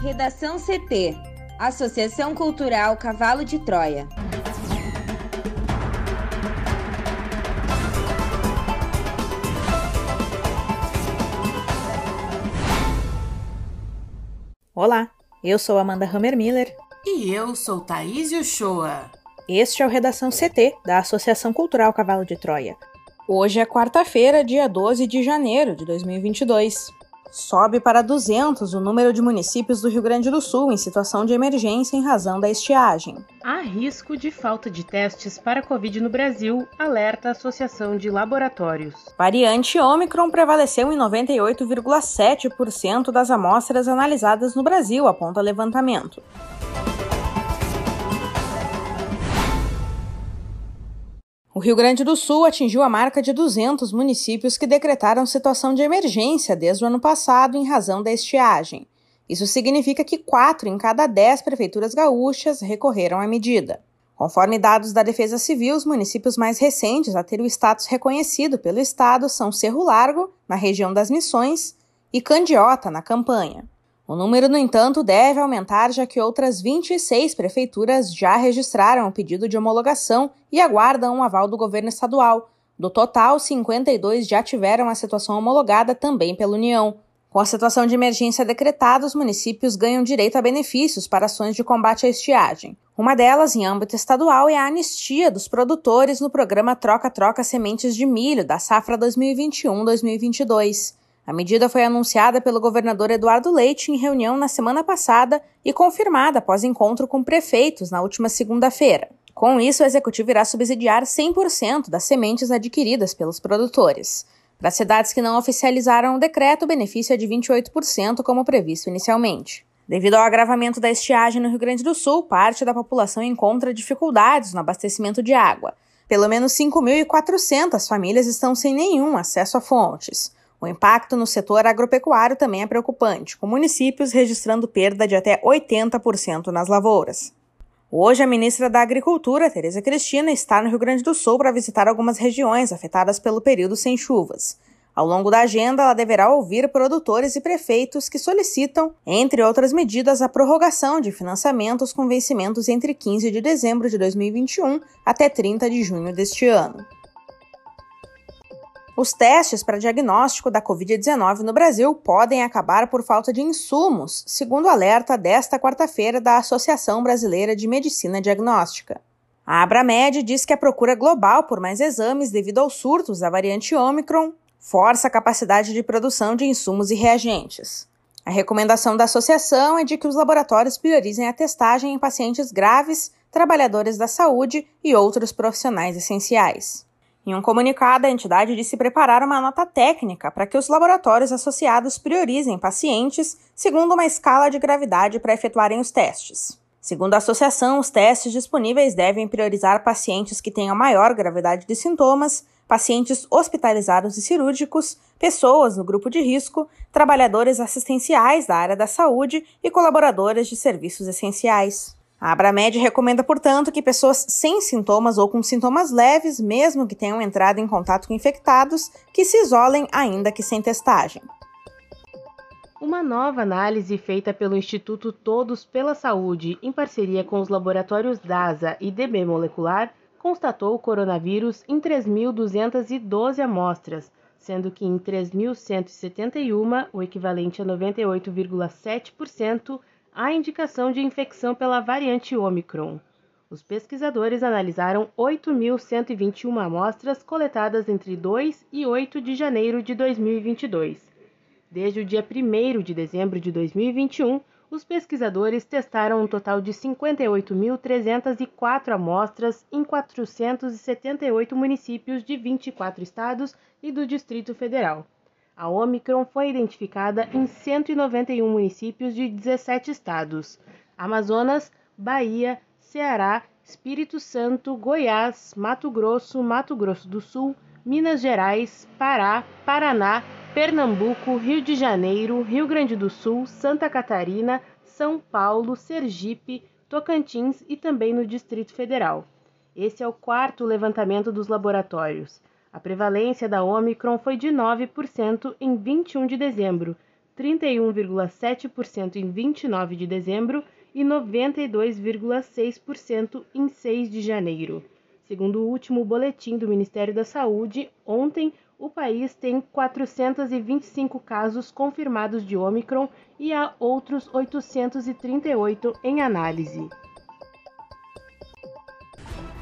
Redação CT Associação Cultural Cavalo de Troia. Olá, eu sou Amanda Hammermiller. E eu sou Thaís Uchoa. Este é o Redação CT, da Associação Cultural Cavalo de Troia. Hoje é quarta-feira, dia 12 de janeiro de 2022. Sobe para 200 o número de municípios do Rio Grande do Sul em situação de emergência em razão da estiagem. Há risco de falta de testes para Covid no Brasil, alerta a Associação de Laboratórios. Variante Ômicron prevaleceu em 98,7% das amostras analisadas no Brasil, aponta levantamento. O Rio Grande do Sul atingiu a marca de 200 municípios que decretaram situação de emergência desde o ano passado em razão da estiagem. Isso significa que quatro em cada dez prefeituras gaúchas recorreram à medida. Conforme dados da Defesa Civil, os municípios mais recentes a ter o status reconhecido pelo Estado são Cerro Largo, na região das Missões, e Candiota, na campanha. O número, no entanto, deve aumentar, já que outras 26 prefeituras já registraram o pedido de homologação e aguardam um aval do governo estadual. Do total, 52 já tiveram a situação homologada também pela União. Com a situação de emergência decretada, os municípios ganham direito a benefícios para ações de combate à estiagem. Uma delas, em âmbito estadual, é a anistia dos produtores no programa Troca-Troca Sementes de Milho da safra 2021-2022. A medida foi anunciada pelo governador Eduardo Leite em reunião na semana passada e confirmada após encontro com prefeitos na última segunda-feira. Com isso, o executivo irá subsidiar 100% das sementes adquiridas pelos produtores. Para cidades que não oficializaram o decreto, o benefício é de 28%, como previsto inicialmente. Devido ao agravamento da estiagem no Rio Grande do Sul, parte da população encontra dificuldades no abastecimento de água. Pelo menos 5.400 famílias estão sem nenhum acesso a fontes. O impacto no setor agropecuário também é preocupante, com municípios registrando perda de até 80% nas lavouras. Hoje, a ministra da Agricultura, Tereza Cristina, está no Rio Grande do Sul para visitar algumas regiões afetadas pelo período sem chuvas. Ao longo da agenda, ela deverá ouvir produtores e prefeitos que solicitam, entre outras medidas, a prorrogação de financiamentos com vencimentos entre 15 de dezembro de 2021 até 30 de junho deste ano. Os testes para diagnóstico da Covid-19 no Brasil podem acabar por falta de insumos, segundo alerta desta quarta-feira da Associação Brasileira de Medicina Diagnóstica. A Abramed diz que a procura global por mais exames devido aos surtos da variante Omicron força a capacidade de produção de insumos e reagentes. A recomendação da associação é de que os laboratórios priorizem a testagem em pacientes graves, trabalhadores da saúde e outros profissionais essenciais. Em um comunicado, a entidade disse preparar uma nota técnica para que os laboratórios associados priorizem pacientes segundo uma escala de gravidade para efetuarem os testes. Segundo a associação, os testes disponíveis devem priorizar pacientes que tenham maior gravidade de sintomas, pacientes hospitalizados e cirúrgicos, pessoas no grupo de risco, trabalhadores assistenciais da área da saúde e colaboradores de serviços essenciais. A Abramed recomenda, portanto, que pessoas sem sintomas ou com sintomas leves, mesmo que tenham entrado em contato com infectados, que se isolem ainda que sem testagem. Uma nova análise feita pelo Instituto Todos pela Saúde, em parceria com os laboratórios DASA e DB Molecular, constatou o coronavírus em 3.212 amostras, sendo que em 3.171, o equivalente a 98,7%, há indicação de infecção pela variante Omicron. Os pesquisadores analisaram 8.121 amostras coletadas entre 2 e 8 de janeiro de 2022. Desde o dia 1 de dezembro de 2021, os pesquisadores testaram um total de 58.304 amostras em 478 municípios de 24 estados e do Distrito Federal. A Omicron foi identificada em 191 municípios de 17 estados: Amazonas, Bahia, Ceará, Espírito Santo, Goiás, Mato Grosso, Mato Grosso do Sul, Minas Gerais, Pará, Paraná, Pernambuco, Rio de Janeiro, Rio Grande do Sul, Santa Catarina, São Paulo, Sergipe, Tocantins e também no Distrito Federal. Esse é o quarto levantamento dos laboratórios. A prevalência da Omicron foi de 9% em 21 de dezembro, 31,7% em 29 de dezembro e 92,6% em 6 de janeiro. Segundo o último boletim do Ministério da Saúde, ontem o país tem 425 casos confirmados de Omicron e há outros 838 em análise.